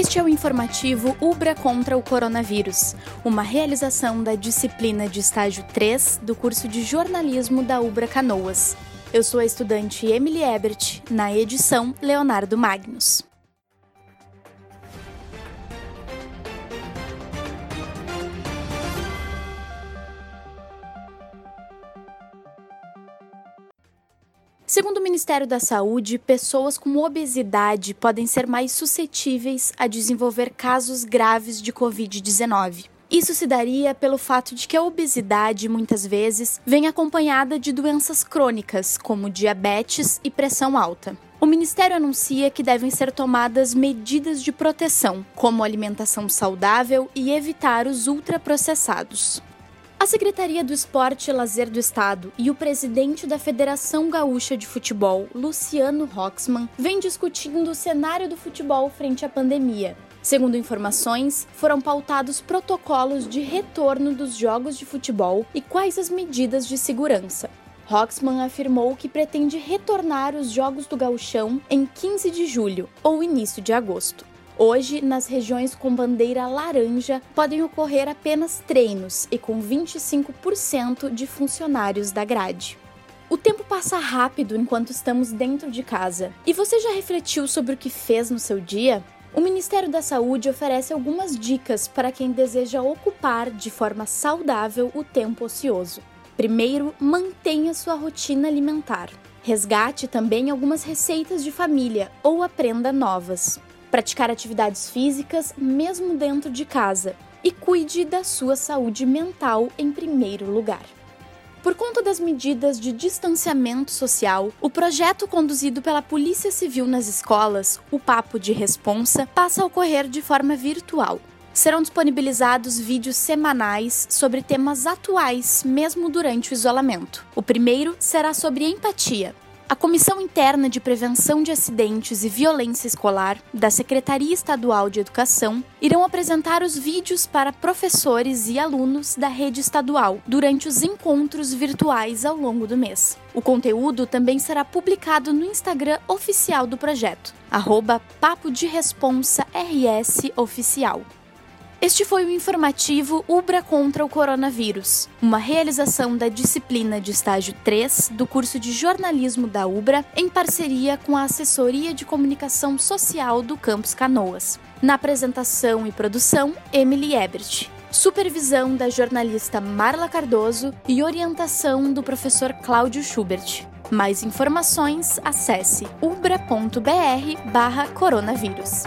Este é o informativo Ubra contra o coronavírus, uma realização da disciplina de estágio 3 do curso de jornalismo da Ubra Canoas. Eu sou a estudante Emily Ebert, na edição Leonardo Magnus. Segundo o Ministério da Saúde, pessoas com obesidade podem ser mais suscetíveis a desenvolver casos graves de Covid-19. Isso se daria pelo fato de que a obesidade muitas vezes vem acompanhada de doenças crônicas, como diabetes e pressão alta. O Ministério anuncia que devem ser tomadas medidas de proteção, como alimentação saudável e evitar os ultraprocessados. A Secretaria do Esporte e Lazer do Estado e o presidente da Federação Gaúcha de Futebol, Luciano Roxman, vêm discutindo o cenário do futebol frente à pandemia. Segundo informações, foram pautados protocolos de retorno dos jogos de futebol e quais as medidas de segurança. Roxman afirmou que pretende retornar os Jogos do Gauchão em 15 de julho ou início de agosto. Hoje, nas regiões com bandeira laranja, podem ocorrer apenas treinos e com 25% de funcionários da grade. O tempo passa rápido enquanto estamos dentro de casa. E você já refletiu sobre o que fez no seu dia? O Ministério da Saúde oferece algumas dicas para quem deseja ocupar de forma saudável o tempo ocioso. Primeiro, mantenha sua rotina alimentar. Resgate também algumas receitas de família ou aprenda novas praticar atividades físicas mesmo dentro de casa e cuide da sua saúde mental em primeiro lugar. Por conta das medidas de distanciamento social, o projeto conduzido pela Polícia Civil nas escolas, o Papo de Responsa, passa a ocorrer de forma virtual. Serão disponibilizados vídeos semanais sobre temas atuais, mesmo durante o isolamento. O primeiro será sobre empatia, a Comissão Interna de Prevenção de Acidentes e Violência Escolar da Secretaria Estadual de Educação irão apresentar os vídeos para professores e alunos da rede estadual durante os encontros virtuais ao longo do mês. O conteúdo também será publicado no Instagram oficial do projeto, arroba Papo de Responsa RS Oficial. Este foi o informativo Ubra contra o coronavírus, uma realização da disciplina de estágio 3 do curso de jornalismo da Ubra em parceria com a Assessoria de Comunicação Social do Campus Canoas. Na apresentação e produção, Emily Ebert. Supervisão da jornalista Marla Cardoso e orientação do professor Cláudio Schubert. Mais informações, acesse ubra.br/coronavírus.